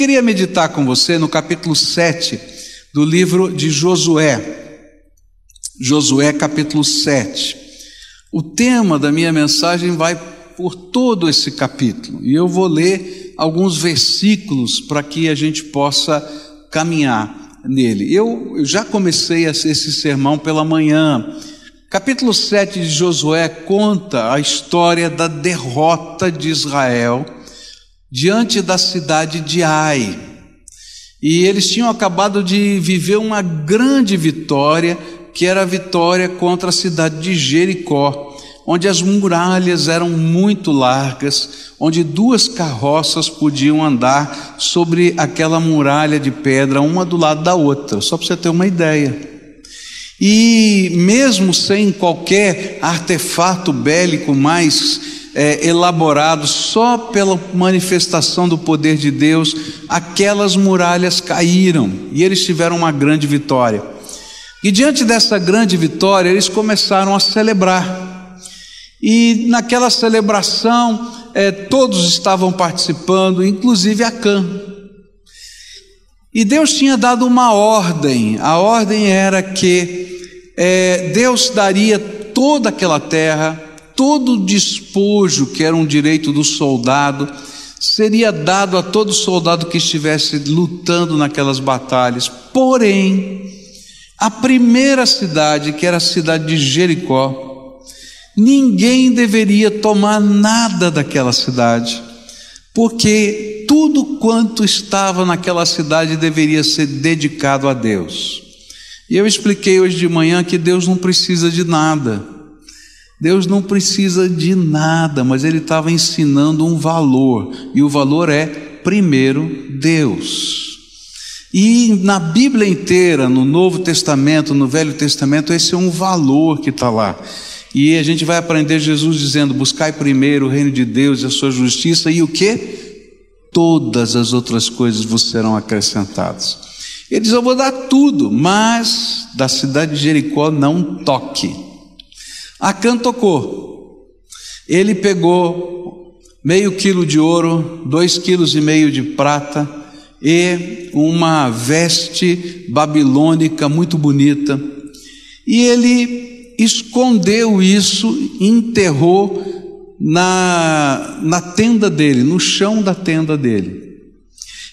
queria meditar com você no capítulo 7 do livro de Josué. Josué, capítulo 7. O tema da minha mensagem vai por todo esse capítulo e eu vou ler alguns versículos para que a gente possa caminhar nele. Eu, eu já comecei esse sermão pela manhã. Capítulo 7 de Josué conta a história da derrota de Israel diante da cidade de Ai. E eles tinham acabado de viver uma grande vitória, que era a vitória contra a cidade de Jericó, onde as muralhas eram muito largas, onde duas carroças podiam andar sobre aquela muralha de pedra, uma do lado da outra, só para você ter uma ideia. E mesmo sem qualquer artefato bélico mais é, elaborado só pela manifestação do poder de Deus, aquelas muralhas caíram e eles tiveram uma grande vitória. E diante dessa grande vitória, eles começaram a celebrar. E naquela celebração, é, todos estavam participando, inclusive Acã. E Deus tinha dado uma ordem, a ordem era que é, Deus daria toda aquela terra todo o despojo que era um direito do soldado seria dado a todo soldado que estivesse lutando naquelas batalhas. Porém, a primeira cidade, que era a cidade de Jericó, ninguém deveria tomar nada daquela cidade, porque tudo quanto estava naquela cidade deveria ser dedicado a Deus. E eu expliquei hoje de manhã que Deus não precisa de nada. Deus não precisa de nada, mas Ele estava ensinando um valor, e o valor é, primeiro, Deus. E na Bíblia inteira, no Novo Testamento, no Velho Testamento, esse é um valor que está lá. E a gente vai aprender Jesus dizendo: buscai primeiro o reino de Deus e a sua justiça, e o que? Todas as outras coisas vos serão acrescentadas. Ele diz: Eu vou dar tudo, mas da cidade de Jericó não toque. Acã tocou. Ele pegou meio quilo de ouro, dois quilos e meio de prata e uma veste babilônica muito bonita. E ele escondeu isso, enterrou na, na tenda dele, no chão da tenda dele.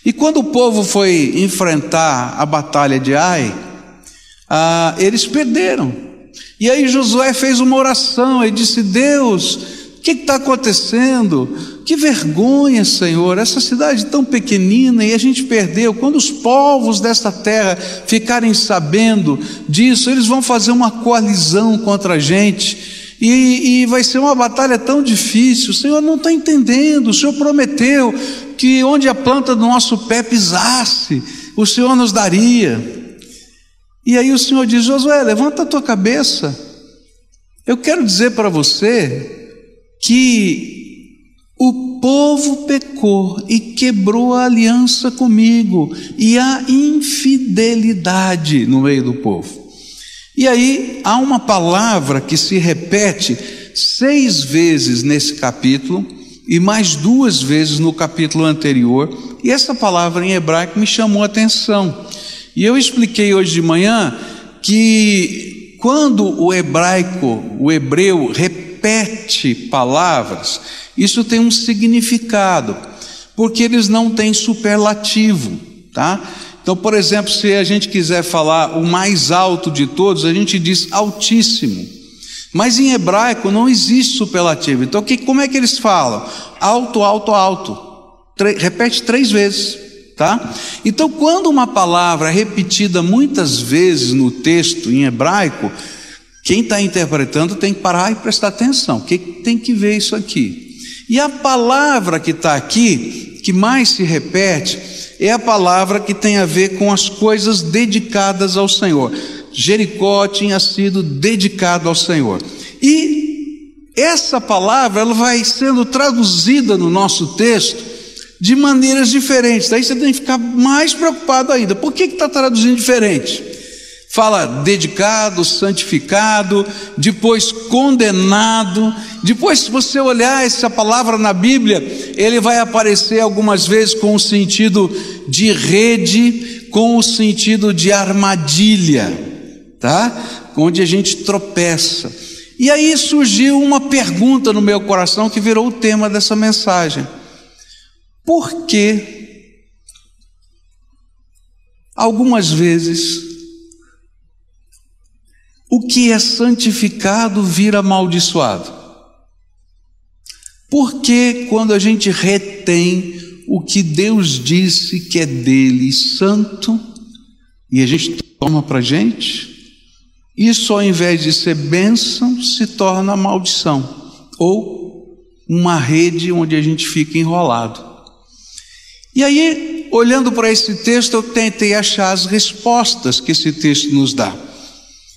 E quando o povo foi enfrentar a batalha de Ai, ah, eles perderam. E aí Josué fez uma oração e disse: Deus, o que está acontecendo? Que vergonha, Senhor, essa cidade tão pequenina e a gente perdeu. Quando os povos desta terra ficarem sabendo disso, eles vão fazer uma coalizão contra a gente. E, e vai ser uma batalha tão difícil. O Senhor não está entendendo. O Senhor prometeu que onde a planta do nosso pé pisasse, o Senhor nos daria. E aí o Senhor diz: Josué, levanta a tua cabeça. Eu quero dizer para você que o povo pecou e quebrou a aliança comigo, e há infidelidade no meio do povo. E aí há uma palavra que se repete seis vezes nesse capítulo, e mais duas vezes no capítulo anterior, e essa palavra em hebraico me chamou a atenção. E eu expliquei hoje de manhã que quando o hebraico, o hebreu, repete palavras, isso tem um significado, porque eles não têm superlativo, tá? Então, por exemplo, se a gente quiser falar o mais alto de todos, a gente diz altíssimo. Mas em hebraico não existe superlativo. Então, que, como é que eles falam? Alto, alto, alto. repete três vezes tá? Então, quando uma palavra é repetida muitas vezes no texto em hebraico, quem está interpretando tem que parar e prestar atenção. Que tem que ver isso aqui? E a palavra que está aqui, que mais se repete, é a palavra que tem a ver com as coisas dedicadas ao Senhor. Jericó tinha sido dedicado ao Senhor. E essa palavra ela vai sendo traduzida no nosso texto de maneiras diferentes. Daí você tem que ficar mais preocupado ainda. Por que está traduzindo diferente? fala dedicado, santificado, depois condenado. Depois, se você olhar essa palavra na Bíblia, ele vai aparecer algumas vezes com o sentido de rede, com o sentido de armadilha, tá? Onde a gente tropeça. E aí surgiu uma pergunta no meu coração que virou o tema dessa mensagem. Por que algumas vezes o que é santificado vira amaldiçoado. Porque quando a gente retém o que Deus disse que é dele santo, e a gente toma para gente, isso ao invés de ser bênção, se torna maldição, ou uma rede onde a gente fica enrolado. E aí, olhando para esse texto, eu tentei achar as respostas que esse texto nos dá.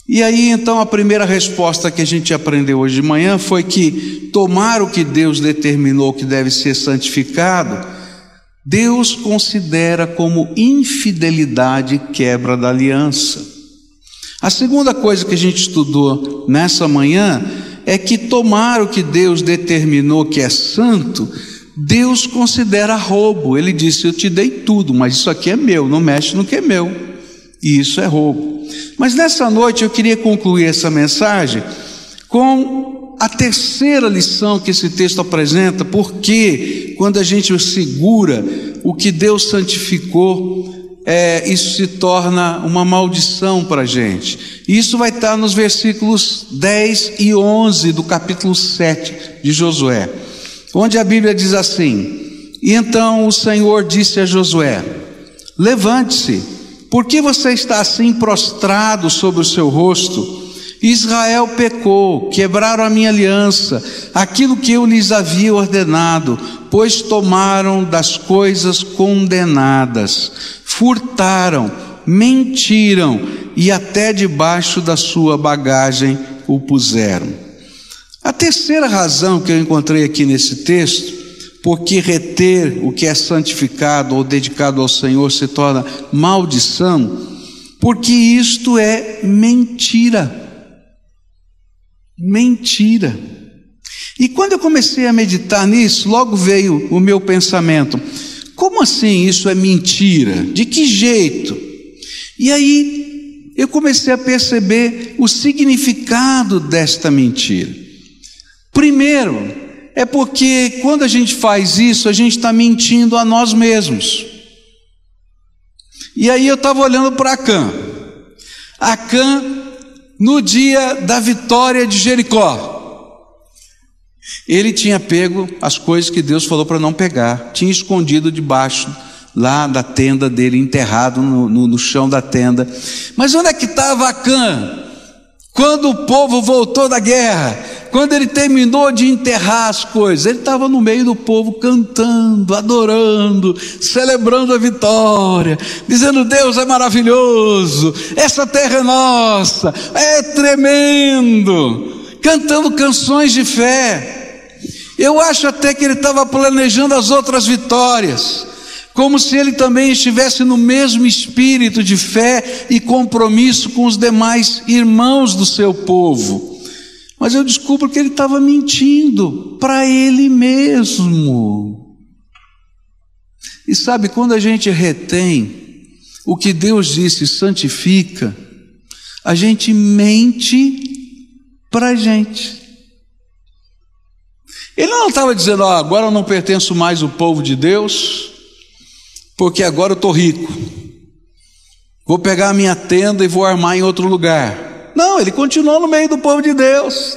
E aí então a primeira resposta que a gente aprendeu hoje de manhã foi que tomar o que Deus determinou que deve ser santificado, Deus considera como infidelidade e quebra da aliança. A segunda coisa que a gente estudou nessa manhã é que tomar o que Deus determinou que é santo, Deus considera roubo. Ele disse: Eu te dei tudo, mas isso aqui é meu, não mexe no que é meu. E isso é roubo. Mas nessa noite eu queria concluir essa mensagem com a terceira lição que esse texto apresenta, porque quando a gente segura o que Deus santificou, é, isso se torna uma maldição para a gente. Isso vai estar nos versículos 10 e 11 do capítulo 7 de Josué, onde a Bíblia diz assim: E então o Senhor disse a Josué: Levante-se por que você está assim prostrado sobre o seu rosto? Israel pecou, quebraram a minha aliança, aquilo que eu lhes havia ordenado, pois tomaram das coisas condenadas, furtaram, mentiram e até debaixo da sua bagagem o puseram. A terceira razão que eu encontrei aqui nesse texto porque reter o que é santificado ou dedicado ao Senhor se torna maldição, porque isto é mentira. Mentira. E quando eu comecei a meditar nisso, logo veio o meu pensamento: como assim isso é mentira? De que jeito? E aí eu comecei a perceber o significado desta mentira. Primeiro, é porque quando a gente faz isso, a gente está mentindo a nós mesmos. E aí eu estava olhando para Acã. Acã, no dia da vitória de Jericó, ele tinha pego as coisas que Deus falou para não pegar, tinha escondido debaixo lá da tenda dele, enterrado no, no, no chão da tenda. Mas onde é que estava Acã? Quando o povo voltou da guerra, quando ele terminou de enterrar as coisas, ele estava no meio do povo cantando, adorando, celebrando a vitória, dizendo: Deus é maravilhoso, essa terra é nossa, é tremendo, cantando canções de fé. Eu acho até que ele estava planejando as outras vitórias, como se ele também estivesse no mesmo espírito de fé e compromisso com os demais irmãos do seu povo. Mas eu descubro que ele estava mentindo para ele mesmo. E sabe, quando a gente retém o que Deus disse, santifica, a gente mente para a gente. Ele não estava dizendo, agora eu não pertenço mais ao povo de Deus, porque agora eu estou rico. Vou pegar a minha tenda e vou armar em outro lugar. Não, ele continuou no meio do povo de Deus.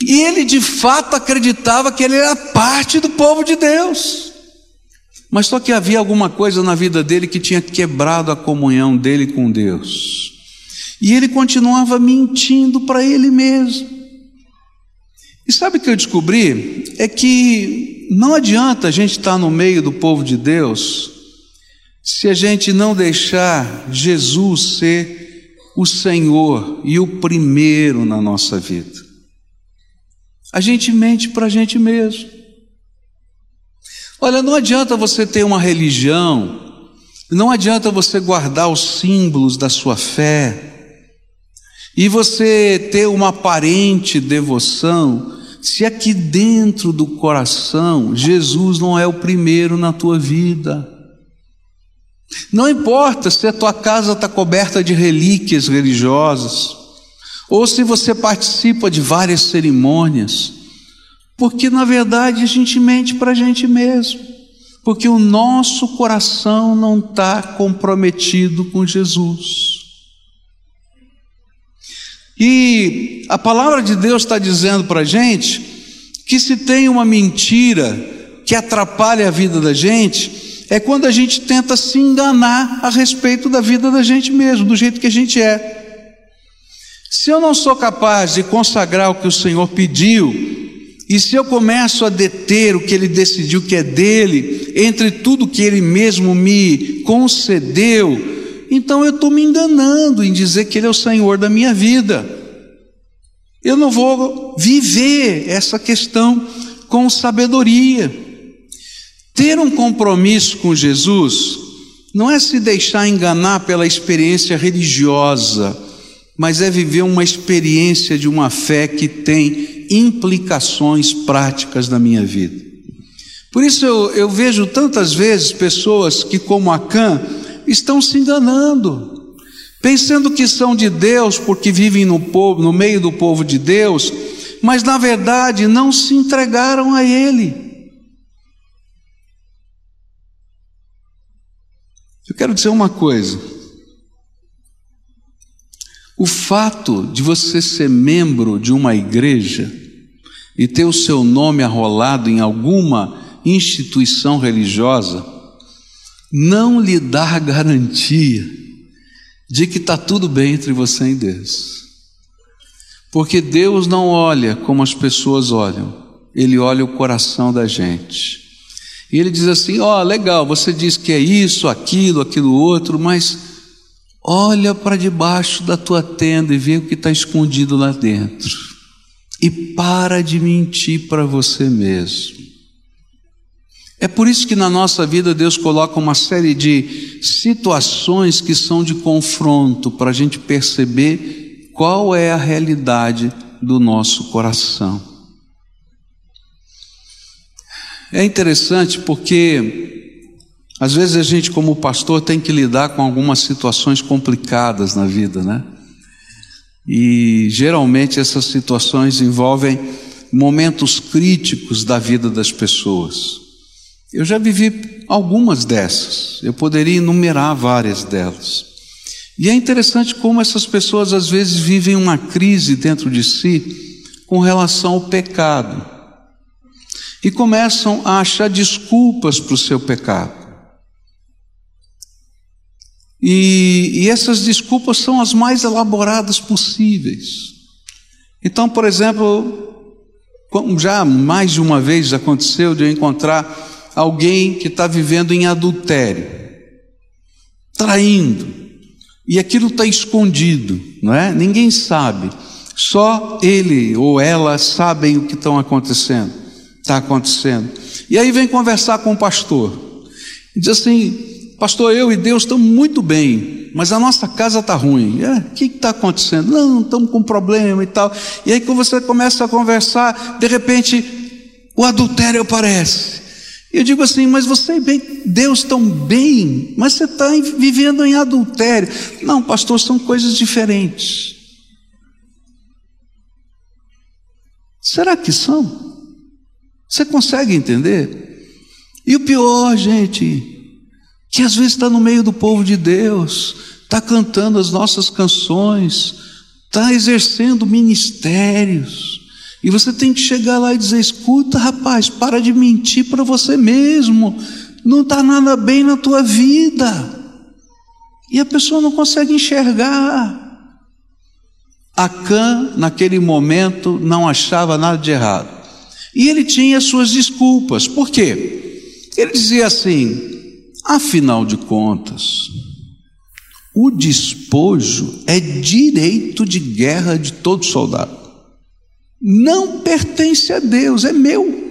E ele de fato acreditava que ele era parte do povo de Deus. Mas só que havia alguma coisa na vida dele que tinha quebrado a comunhão dele com Deus. E ele continuava mentindo para ele mesmo. E sabe o que eu descobri? É que não adianta a gente estar no meio do povo de Deus se a gente não deixar Jesus ser o Senhor e o primeiro na nossa vida. A gente mente para a gente mesmo. Olha, não adianta você ter uma religião Não adianta você guardar os símbolos da sua fé e você ter uma aparente devoção, se aqui dentro do coração Jesus não é o primeiro na tua vida. Não importa se a tua casa está coberta de relíquias religiosas, ou se você participa de várias cerimônias, porque na verdade a gente mente para a gente mesmo, porque o nosso coração não está comprometido com Jesus. E a palavra de Deus está dizendo para a gente que se tem uma mentira que atrapalha a vida da gente, é quando a gente tenta se enganar a respeito da vida da gente mesmo, do jeito que a gente é. Se eu não sou capaz de consagrar o que o Senhor pediu, e se eu começo a deter o que Ele decidiu que é dele, entre tudo que Ele mesmo me concedeu, então eu estou me enganando em dizer que Ele é o Senhor da minha vida. Eu não vou viver essa questão com sabedoria. Ter um compromisso com Jesus não é se deixar enganar pela experiência religiosa, mas é viver uma experiência de uma fé que tem implicações práticas na minha vida. Por isso eu, eu vejo tantas vezes pessoas que, como Acã, estão se enganando, pensando que são de Deus porque vivem no povo, no meio do povo de Deus, mas na verdade não se entregaram a Ele. Eu quero dizer uma coisa. O fato de você ser membro de uma igreja e ter o seu nome arrolado em alguma instituição religiosa não lhe dá garantia de que está tudo bem entre você e Deus. Porque Deus não olha como as pessoas olham, Ele olha o coração da gente. E Ele diz assim: Ó, oh, legal, você diz que é isso, aquilo, aquilo outro, mas olha para debaixo da tua tenda e vê o que está escondido lá dentro. E para de mentir para você mesmo. É por isso que na nossa vida Deus coloca uma série de situações que são de confronto para a gente perceber qual é a realidade do nosso coração. É interessante porque às vezes a gente, como pastor, tem que lidar com algumas situações complicadas na vida, né? E geralmente essas situações envolvem momentos críticos da vida das pessoas. Eu já vivi algumas dessas, eu poderia enumerar várias delas. E é interessante como essas pessoas às vezes vivem uma crise dentro de si com relação ao pecado e começam a achar desculpas para o seu pecado. E, e, essas desculpas são as mais elaboradas possíveis. Então, por exemplo, já mais de uma vez aconteceu de eu encontrar alguém que está vivendo em adultério, traindo, e aquilo está escondido, não é? Ninguém sabe, só ele ou ela sabem o que estão acontecendo, está acontecendo. E aí vem conversar com o pastor, e diz assim: Pastor, eu e Deus estamos muito bem, mas a nossa casa está ruim. É, o que está acontecendo? Não, estamos com problema e tal. E aí, quando você começa a conversar, de repente, o adultério aparece. Eu digo assim, mas você bem, Deus tão bem, mas você está vivendo em adultério. Não, pastor, são coisas diferentes. Será que são? Você consegue entender? E o pior, gente, que às vezes está no meio do povo de Deus, está cantando as nossas canções, está exercendo ministérios, e você tem que chegar lá e dizer: escuta, rapaz, para de mentir para você mesmo. Não está nada bem na tua vida. E a pessoa não consegue enxergar. Acã, naquele momento, não achava nada de errado. E ele tinha suas desculpas. Por quê? Ele dizia assim: afinal de contas, o despojo é direito de guerra de todo soldado não pertence a Deus, é meu.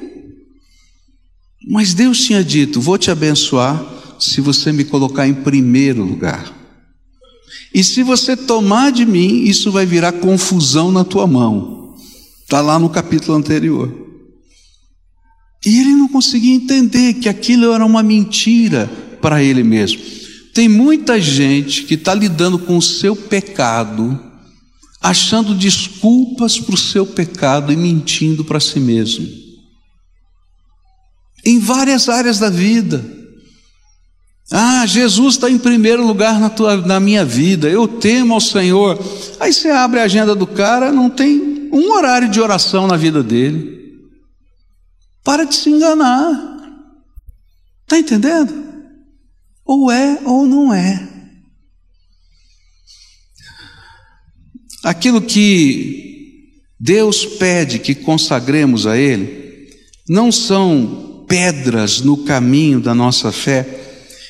Mas Deus tinha dito: Vou te abençoar se você me colocar em primeiro lugar. E se você tomar de mim, isso vai virar confusão na tua mão. Está lá no capítulo anterior. E ele não conseguia entender que aquilo era uma mentira para ele mesmo. Tem muita gente que está lidando com o seu pecado, achando desculpas para o seu pecado e mentindo para si mesmo. Em várias áreas da vida. Ah, Jesus está em primeiro lugar na, tua, na minha vida, eu temo ao Senhor. Aí você abre a agenda do cara, não tem um horário de oração na vida dele. Para de se enganar. Está entendendo? Ou é ou não é. Aquilo que Deus pede que consagremos a Ele, não são pedras no caminho da nossa fé,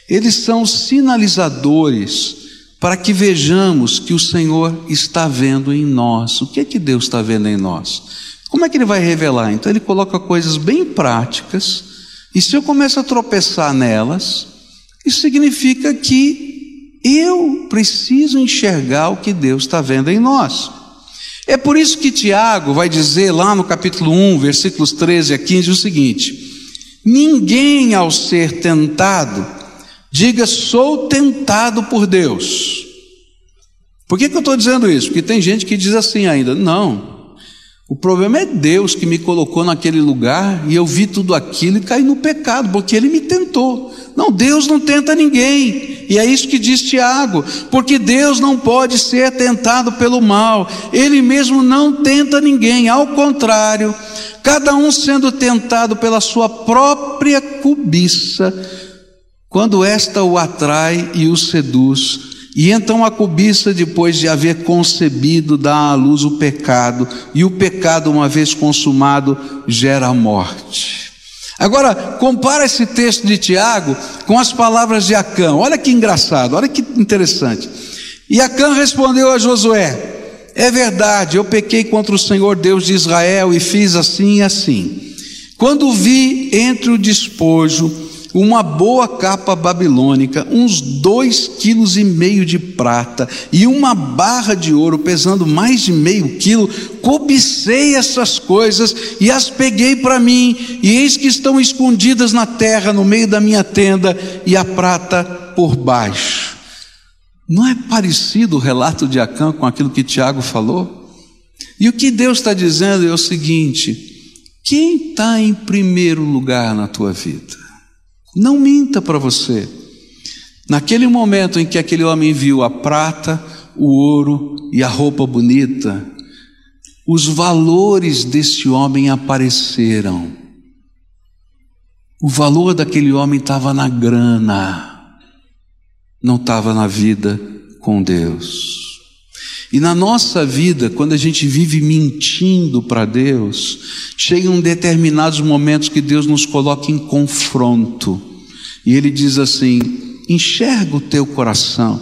eles são sinalizadores para que vejamos que o Senhor está vendo em nós. O que é que Deus está vendo em nós? Como é que Ele vai revelar? Então, Ele coloca coisas bem práticas, e se eu começo a tropeçar nelas, isso significa que eu preciso enxergar o que Deus está vendo em nós. É por isso que Tiago vai dizer lá no capítulo 1, versículos 13 a 15, o seguinte: Ninguém ao ser tentado, diga sou tentado por Deus. Por que, que eu estou dizendo isso? Porque tem gente que diz assim ainda: não, o problema é Deus que me colocou naquele lugar e eu vi tudo aquilo e caí no pecado, porque Ele me tentou. Não, Deus não tenta ninguém, e é isso que diz Tiago, porque Deus não pode ser tentado pelo mal, Ele mesmo não tenta ninguém, ao contrário, cada um sendo tentado pela sua própria cobiça, quando esta o atrai e o seduz, e então a cobiça, depois de haver concebido, dá à luz o pecado, e o pecado, uma vez consumado, gera a morte. Agora, compara esse texto de Tiago com as palavras de Acã. Olha que engraçado, olha que interessante. E Acã respondeu a Josué: É verdade, eu pequei contra o Senhor Deus de Israel e fiz assim e assim. Quando vi entre o despojo uma boa capa babilônica, uns dois quilos e meio de prata e uma barra de ouro pesando mais de meio quilo, cobicei essas coisas e as peguei para mim, e eis que estão escondidas na terra, no meio da minha tenda, e a prata por baixo. Não é parecido o relato de Acã com aquilo que Tiago falou? E o que Deus está dizendo é o seguinte: quem está em primeiro lugar na tua vida? Não minta para você. Naquele momento em que aquele homem viu a prata, o ouro e a roupa bonita, os valores desse homem apareceram. O valor daquele homem estava na grana, não estava na vida com Deus. E na nossa vida, quando a gente vive mentindo para Deus, chegam determinados momentos que Deus nos coloca em confronto. E Ele diz assim: enxerga o teu coração,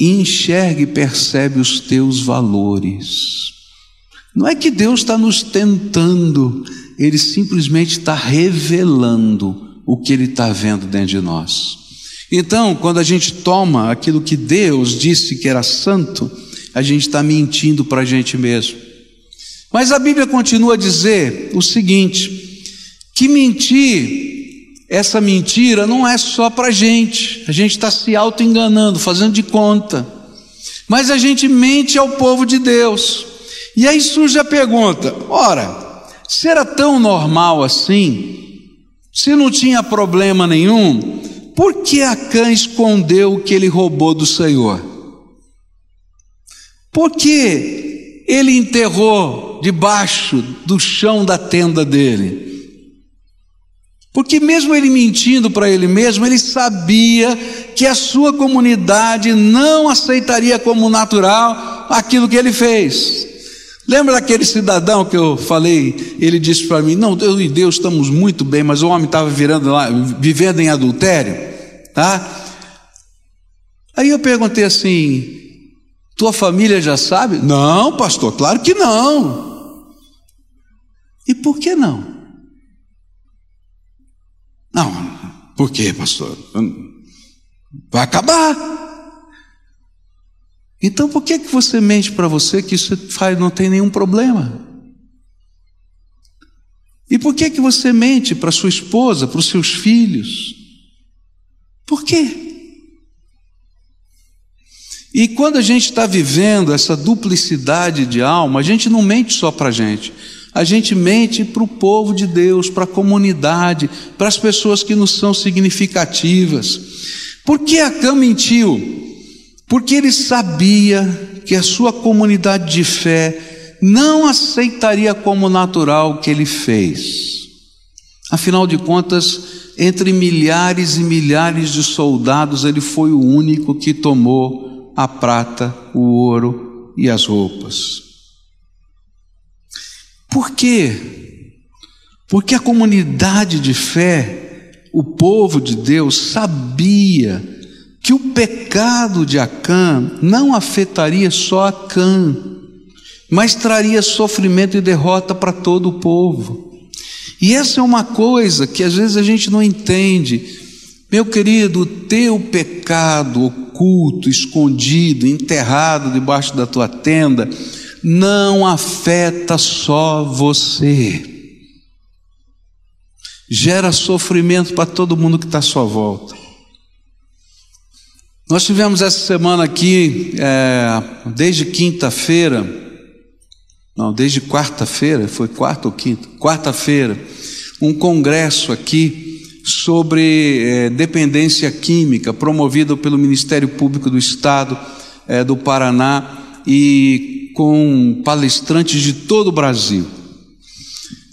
enxerga e percebe os teus valores. Não é que Deus está nos tentando, Ele simplesmente está revelando o que Ele está vendo dentro de nós. Então, quando a gente toma aquilo que Deus disse que era santo, a gente está mentindo para a gente mesmo. Mas a Bíblia continua a dizer o seguinte: que mentir, essa mentira não é só para a gente, a gente está se auto-enganando, fazendo de conta, mas a gente mente ao povo de Deus. E aí surge a pergunta: ora, se era tão normal assim, se não tinha problema nenhum, por que Acã escondeu o que ele roubou do Senhor? Por que ele enterrou debaixo do chão da tenda dele? Porque, mesmo ele mentindo para ele mesmo, ele sabia que a sua comunidade não aceitaria como natural aquilo que ele fez. Lembra daquele cidadão que eu falei? Ele disse para mim: Não, eu e Deus estamos muito bem, mas o homem estava virando lá, vivendo em adultério, tá? Aí eu perguntei assim: tua família já sabe? Não, pastor, claro que não. E por que não? Não, por quê, pastor? Vai acabar. Então por que, que você mente para você que isso faz, não tem nenhum problema? E por que, que você mente para sua esposa, para os seus filhos? Por quê? E quando a gente está vivendo essa duplicidade de alma, a gente não mente só para a gente, a gente mente para o povo de Deus, para a comunidade, para as pessoas que nos são significativas. Por que Acã mentiu? Porque ele sabia que a sua comunidade de fé não aceitaria como natural o que ele fez. Afinal de contas, entre milhares e milhares de soldados, ele foi o único que tomou a prata, o ouro e as roupas. Por quê? Porque a comunidade de fé, o povo de Deus, sabia que o pecado de Acã não afetaria só Acã, mas traria sofrimento e derrota para todo o povo. E essa é uma coisa que às vezes a gente não entende. Meu querido, o teu pecado oculto, escondido, enterrado debaixo da tua tenda, não afeta só você. Gera sofrimento para todo mundo que está à sua volta. Nós tivemos essa semana aqui, é, desde quinta-feira, não, desde quarta-feira, foi quarta ou quinta? Quarta-feira, um congresso aqui sobre é, dependência química, promovido pelo Ministério Público do Estado é, do Paraná e com palestrantes de todo o Brasil.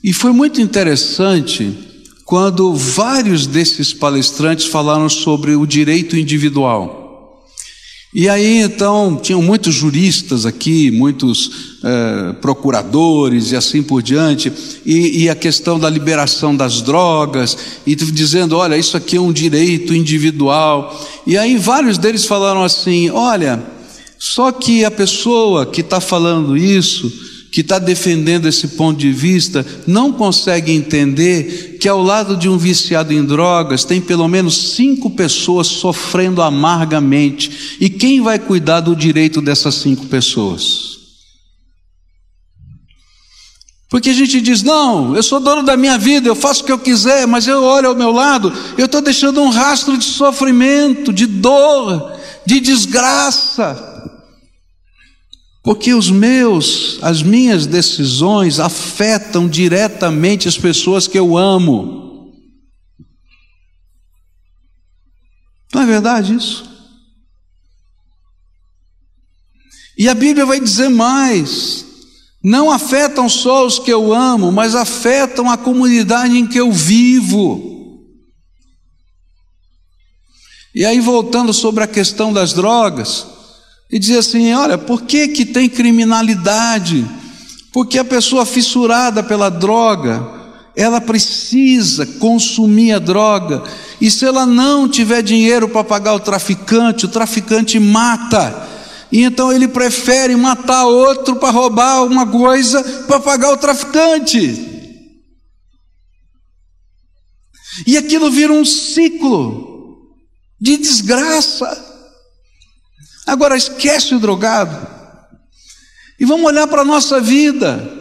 E foi muito interessante quando vários desses palestrantes falaram sobre o direito individual. E aí então tinham muitos juristas aqui, muitos eh, procuradores e assim por diante, e, e, a questão da liberação das drogas, e dizendo: olha, isso aqui é um direito individual. E aí vários deles falaram assim: olha, só que a pessoa que está falando isso, que está defendendo esse ponto de vista não consegue entender que ao lado de um viciado em drogas tem pelo menos cinco pessoas sofrendo amargamente. E quem vai cuidar do direito dessas cinco pessoas? Porque a gente diz: não, eu sou dono da minha vida, eu faço o que eu quiser, mas eu olho ao meu lado, eu estou deixando um rastro de sofrimento, de dor, de desgraça. Porque os meus, as minhas decisões afetam diretamente as pessoas que eu amo. Não é verdade isso? E a Bíblia vai dizer mais: não afetam só os que eu amo, mas afetam a comunidade em que eu vivo. E aí, voltando sobre a questão das drogas, e dizer assim: olha, por que, que tem criminalidade? Porque a pessoa fissurada pela droga, ela precisa consumir a droga, e se ela não tiver dinheiro para pagar o traficante, o traficante mata. E então ele prefere matar outro para roubar alguma coisa para pagar o traficante. E aquilo vira um ciclo de desgraça. Agora esquece o drogado. E vamos olhar para a nossa vida.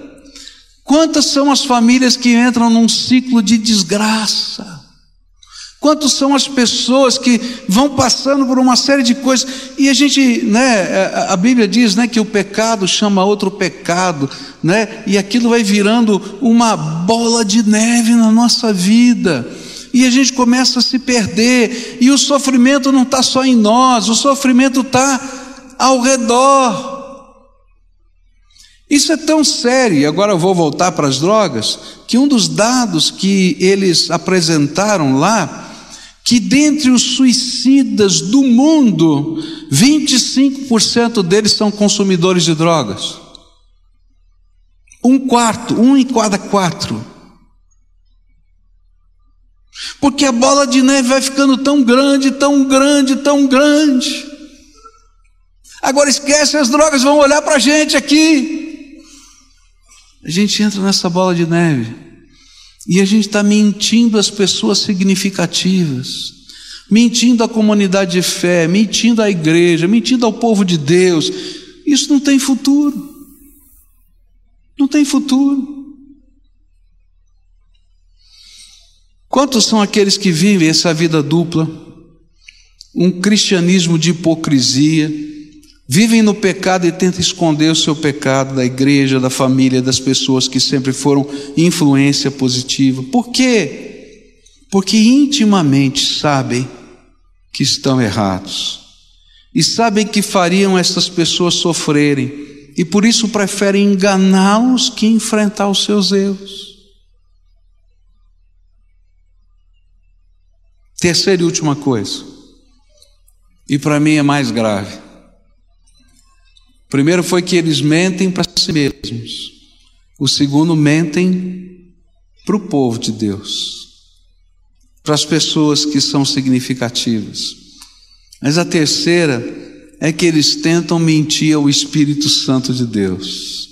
Quantas são as famílias que entram num ciclo de desgraça? Quantas são as pessoas que vão passando por uma série de coisas e a gente, né, a Bíblia diz, né, que o pecado chama outro pecado, né, e aquilo vai virando uma bola de neve na nossa vida e a gente começa a se perder, e o sofrimento não está só em nós, o sofrimento está ao redor. Isso é tão sério, e agora eu vou voltar para as drogas, que um dos dados que eles apresentaram lá, que dentre os suicidas do mundo, 25% deles são consumidores de drogas. Um quarto, um em cada quatro. Porque a bola de neve vai ficando tão grande, tão grande, tão grande. Agora esquece, as drogas vão olhar para a gente aqui. A gente entra nessa bola de neve e a gente está mentindo às pessoas significativas. mentindo à comunidade de fé, mentindo à igreja, mentindo ao povo de Deus. Isso não tem futuro. Não tem futuro. Quantos são aqueles que vivem essa vida dupla? Um cristianismo de hipocrisia, vivem no pecado e tentam esconder o seu pecado da igreja, da família, das pessoas que sempre foram influência positiva. Por quê? Porque intimamente sabem que estão errados e sabem que fariam essas pessoas sofrerem e por isso preferem enganá-los que enfrentar os seus erros. Terceira e última coisa, e para mim é mais grave. Primeiro foi que eles mentem para si mesmos. O segundo, mentem para o povo de Deus, para as pessoas que são significativas. Mas a terceira é que eles tentam mentir ao Espírito Santo de Deus.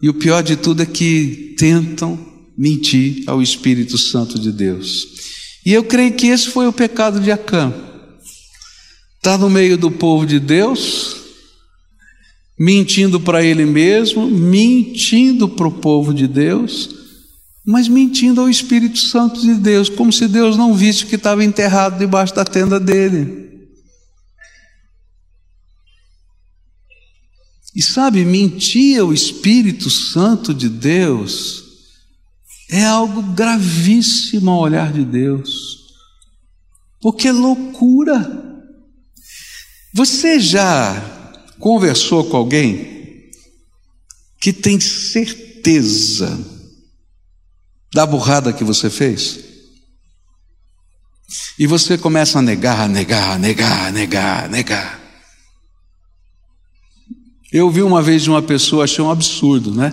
E o pior de tudo é que tentam mentir ao Espírito Santo de Deus. E eu creio que esse foi o pecado de Acã. Está no meio do povo de Deus, mentindo para ele mesmo, mentindo para o povo de Deus, mas mentindo ao Espírito Santo de Deus, como se Deus não visse que estava enterrado debaixo da tenda dele. E sabe, mentir ao Espírito Santo de Deus é algo gravíssimo ao olhar de Deus, porque é loucura. Você já conversou com alguém que tem certeza da burrada que você fez? E você começa a negar, negar, negar, negar, negar. Eu vi uma vez de uma pessoa, achei um absurdo, né?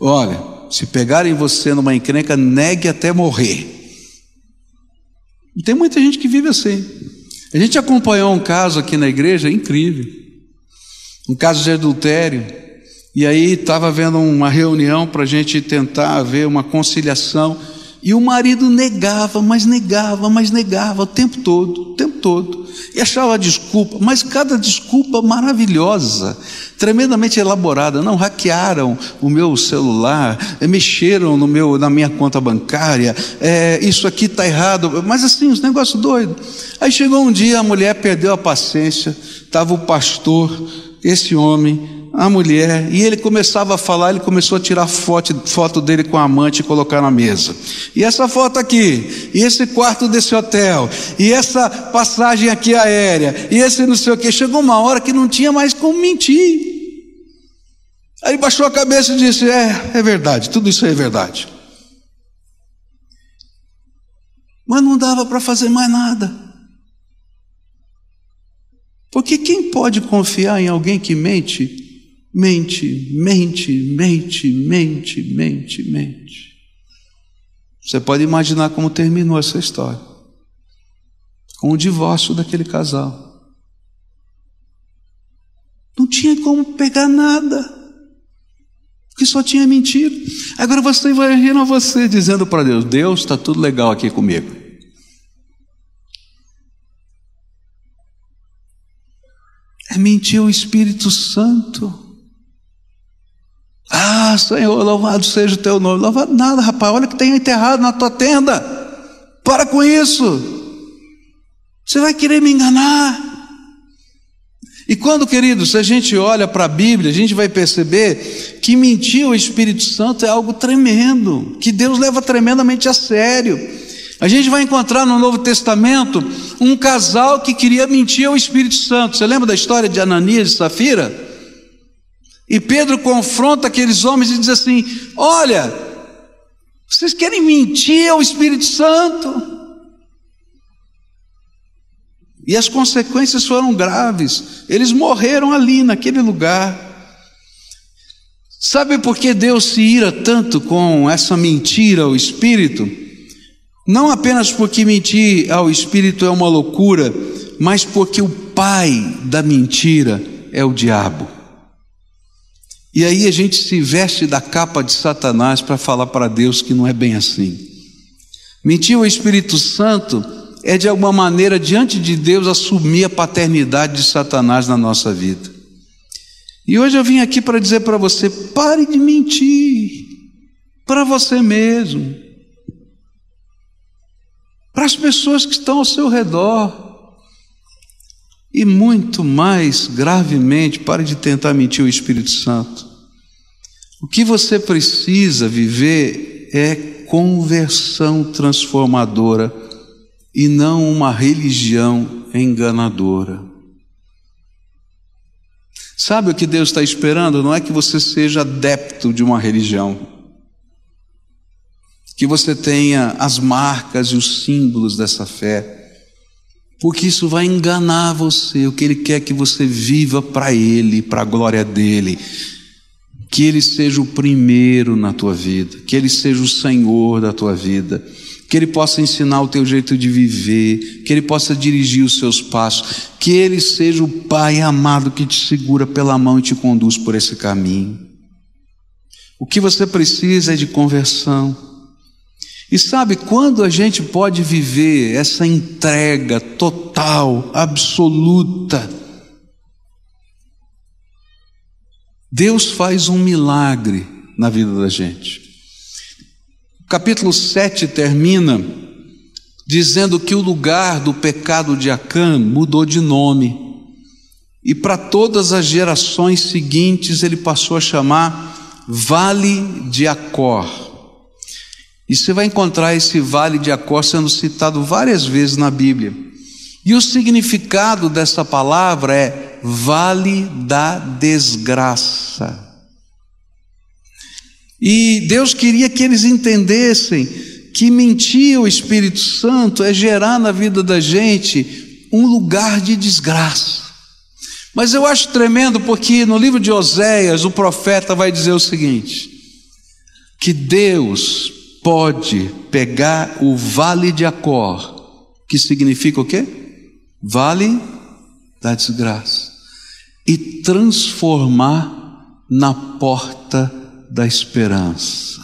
Olha, se pegarem você numa encrenca, negue até morrer. E tem muita gente que vive assim. A gente acompanhou um caso aqui na igreja incrível. Um caso de adultério. E aí estava havendo uma reunião para a gente tentar ver uma conciliação. E o marido negava, mas negava, mas negava o tempo todo, o tempo todo. E achava desculpa, mas cada desculpa maravilhosa, tremendamente elaborada. Não hackearam o meu celular, eh, mexeram no meu, na minha conta bancária, é, isso aqui está errado, mas assim, os negócios doidos. Aí chegou um dia, a mulher perdeu a paciência, estava o pastor, esse homem, a mulher, e ele começava a falar, ele começou a tirar foto, foto dele com a amante e colocar na mesa. E essa foto aqui, e esse quarto desse hotel, e essa passagem aqui aérea, e esse não sei o que. Chegou uma hora que não tinha mais como mentir. Aí baixou a cabeça e disse: É, é verdade, tudo isso é verdade. Mas não dava para fazer mais nada. Porque quem pode confiar em alguém que mente mente, mente, mente, mente, mente, mente. Você pode imaginar como terminou essa história com o divórcio daquele casal. Não tinha como pegar nada, porque só tinha mentira. Agora você vai rir a você dizendo para Deus: Deus, está tudo legal aqui comigo. É mentir o Espírito Santo. Ah, Senhor, louvado seja o teu nome. Louvado nada, rapaz. Olha que tem enterrado na tua tenda. Para com isso. Você vai querer me enganar. E quando, queridos, a gente olha para a Bíblia, a gente vai perceber que mentir ao Espírito Santo é algo tremendo, que Deus leva tremendamente a sério. A gente vai encontrar no Novo Testamento um casal que queria mentir ao Espírito Santo. Você lembra da história de Ananias e Safira? E Pedro confronta aqueles homens e diz assim: Olha, vocês querem mentir ao Espírito Santo? E as consequências foram graves. Eles morreram ali, naquele lugar. Sabe por que Deus se ira tanto com essa mentira ao Espírito? Não apenas porque mentir ao Espírito é uma loucura, mas porque o pai da mentira é o diabo. E aí a gente se veste da capa de Satanás para falar para Deus que não é bem assim. Mentir ao Espírito Santo é de alguma maneira, diante de Deus, assumir a paternidade de Satanás na nossa vida. E hoje eu vim aqui para dizer para você: pare de mentir para você mesmo, para as pessoas que estão ao seu redor. E muito mais gravemente, pare de tentar mentir o Espírito Santo. O que você precisa viver é conversão transformadora e não uma religião enganadora. Sabe o que Deus está esperando? Não é que você seja adepto de uma religião, que você tenha as marcas e os símbolos dessa fé, porque isso vai enganar você. O que Ele quer que você viva para Ele, para a glória dEle, que Ele seja o primeiro na tua vida, que Ele seja o Senhor da tua vida que Ele possa ensinar o teu jeito de viver, que Ele possa dirigir os seus passos, que Ele seja o Pai amado que te segura pela mão e te conduz por esse caminho. O que você precisa é de conversão. E sabe quando a gente pode viver essa entrega total, absoluta? Deus faz um milagre na vida da gente capítulo 7 termina dizendo que o lugar do pecado de Acã mudou de nome. E para todas as gerações seguintes ele passou a chamar Vale de Acor. E você vai encontrar esse Vale de Acor sendo citado várias vezes na Bíblia. E o significado dessa palavra é Vale da Desgraça. E Deus queria que eles entendessem que mentir o Espírito Santo é gerar na vida da gente um lugar de desgraça. Mas eu acho tremendo porque no livro de Oséias o profeta vai dizer o seguinte: que Deus pode pegar o vale de Acor, que significa o quê? Vale da desgraça, e transformar na porta da esperança.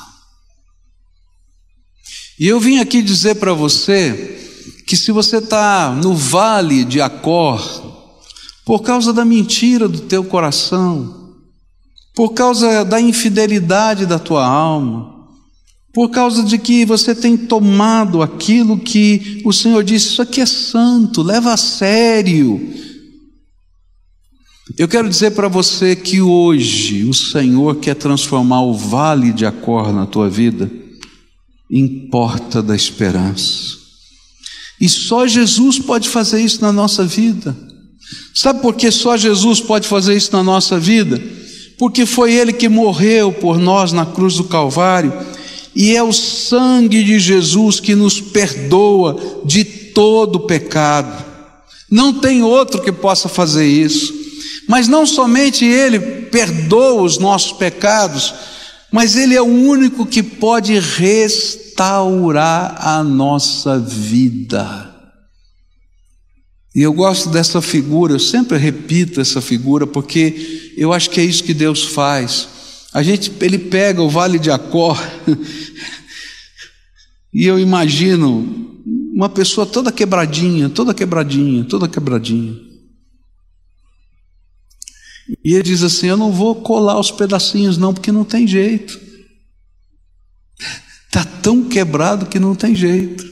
E eu vim aqui dizer para você que se você está no vale de Acor, por causa da mentira do teu coração, por causa da infidelidade da tua alma, por causa de que você tem tomado aquilo que o Senhor disse, isso aqui é santo, leva a sério, eu quero dizer para você que hoje o Senhor quer transformar o vale de Acor na tua vida em porta da esperança. E só Jesus pode fazer isso na nossa vida. Sabe por que só Jesus pode fazer isso na nossa vida? Porque foi Ele que morreu por nós na cruz do Calvário, e é o sangue de Jesus que nos perdoa de todo pecado. Não tem outro que possa fazer isso. Mas não somente Ele perdoa os nossos pecados, mas Ele é o único que pode restaurar a nossa vida. E eu gosto dessa figura, eu sempre repito essa figura, porque eu acho que é isso que Deus faz. A gente, ele pega o vale de Acor, e eu imagino uma pessoa toda quebradinha, toda quebradinha, toda quebradinha. E ele diz assim: Eu não vou colar os pedacinhos, não, porque não tem jeito. Está tão quebrado que não tem jeito.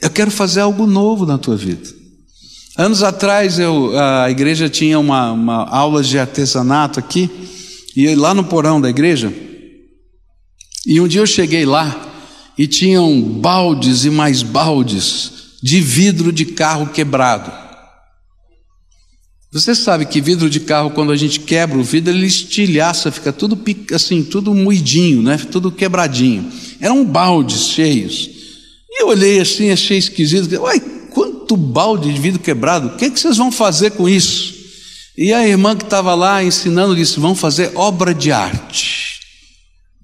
Eu quero fazer algo novo na tua vida. Anos atrás eu, a igreja tinha uma, uma aula de artesanato aqui, e lá no porão da igreja, e um dia eu cheguei lá e tinham baldes e mais baldes de vidro de carro quebrado. Você sabe que vidro de carro, quando a gente quebra o vidro, ele estilhaça, fica tudo assim, tudo moidinho, né? tudo quebradinho. Eram baldes cheios. E eu olhei assim, achei esquisito. Uai, quanto balde de vidro quebrado? O que, é que vocês vão fazer com isso? E a irmã que estava lá ensinando disse: vão fazer obra de arte.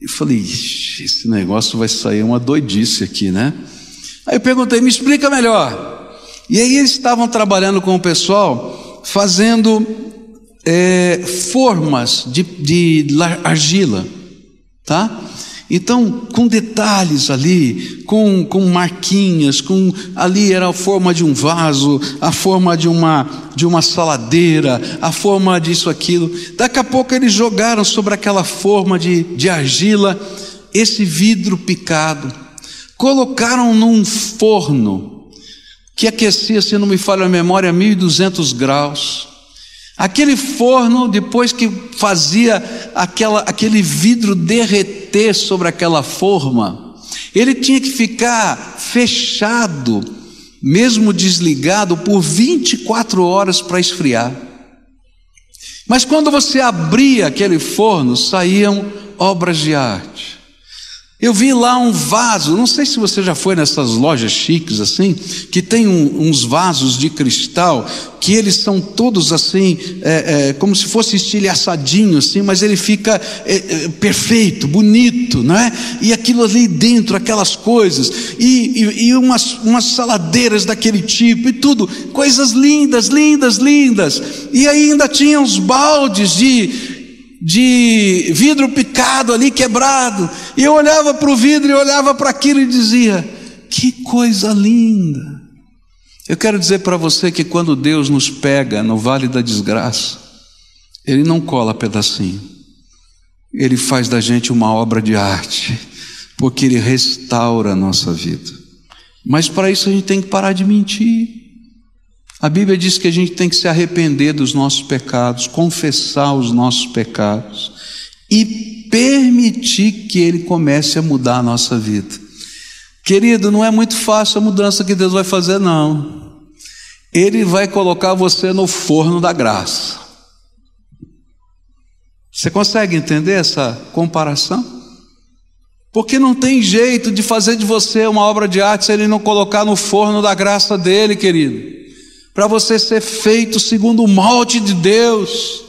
E falei: esse negócio vai sair uma doidice aqui, né? Aí eu perguntei: me explica melhor. E aí eles estavam trabalhando com o pessoal fazendo é, formas de, de argila, tá? Então, com detalhes ali, com, com marquinhas, com ali era a forma de um vaso, a forma de uma de uma saladeira, a forma disso aquilo. Daqui a pouco eles jogaram sobre aquela forma de, de argila esse vidro picado, colocaram num forno que aquecia, se não me falha a memória, 1200 graus. Aquele forno, depois que fazia aquela, aquele vidro derreter sobre aquela forma, ele tinha que ficar fechado, mesmo desligado, por 24 horas para esfriar. Mas quando você abria aquele forno, saíam obras de arte. Eu vi lá um vaso, não sei se você já foi nessas lojas chiques assim, que tem um, uns vasos de cristal, que eles são todos assim, é, é, como se fosse estilhaçadinho assim, mas ele fica é, é perfeito, bonito, não é? E aquilo ali dentro, aquelas coisas, e, e, e umas, umas saladeiras daquele tipo e tudo, coisas lindas, lindas, lindas. E ainda tinha uns baldes de de vidro picado ali, quebrado. E eu olhava para o vidro e olhava para aquilo e dizia: Que coisa linda. Eu quero dizer para você que quando Deus nos pega no vale da desgraça, Ele não cola pedacinho, Ele faz da gente uma obra de arte, porque Ele restaura a nossa vida. Mas para isso a gente tem que parar de mentir. A Bíblia diz que a gente tem que se arrepender dos nossos pecados, confessar os nossos pecados e permitir que Ele comece a mudar a nossa vida. Querido, não é muito fácil a mudança que Deus vai fazer, não. Ele vai colocar você no forno da graça. Você consegue entender essa comparação? Porque não tem jeito de fazer de você uma obra de arte se ele não colocar no forno da graça dele, querido para você ser feito segundo o molde de Deus.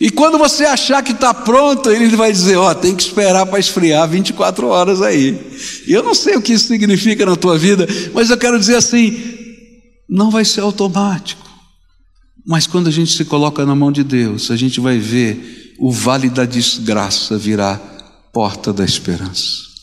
E quando você achar que está pronto, ele vai dizer: Ó, oh, tem que esperar para esfriar 24 horas aí. E eu não sei o que isso significa na tua vida, mas eu quero dizer assim: não vai ser automático. Mas quando a gente se coloca na mão de Deus, a gente vai ver o vale da desgraça virar porta da esperança.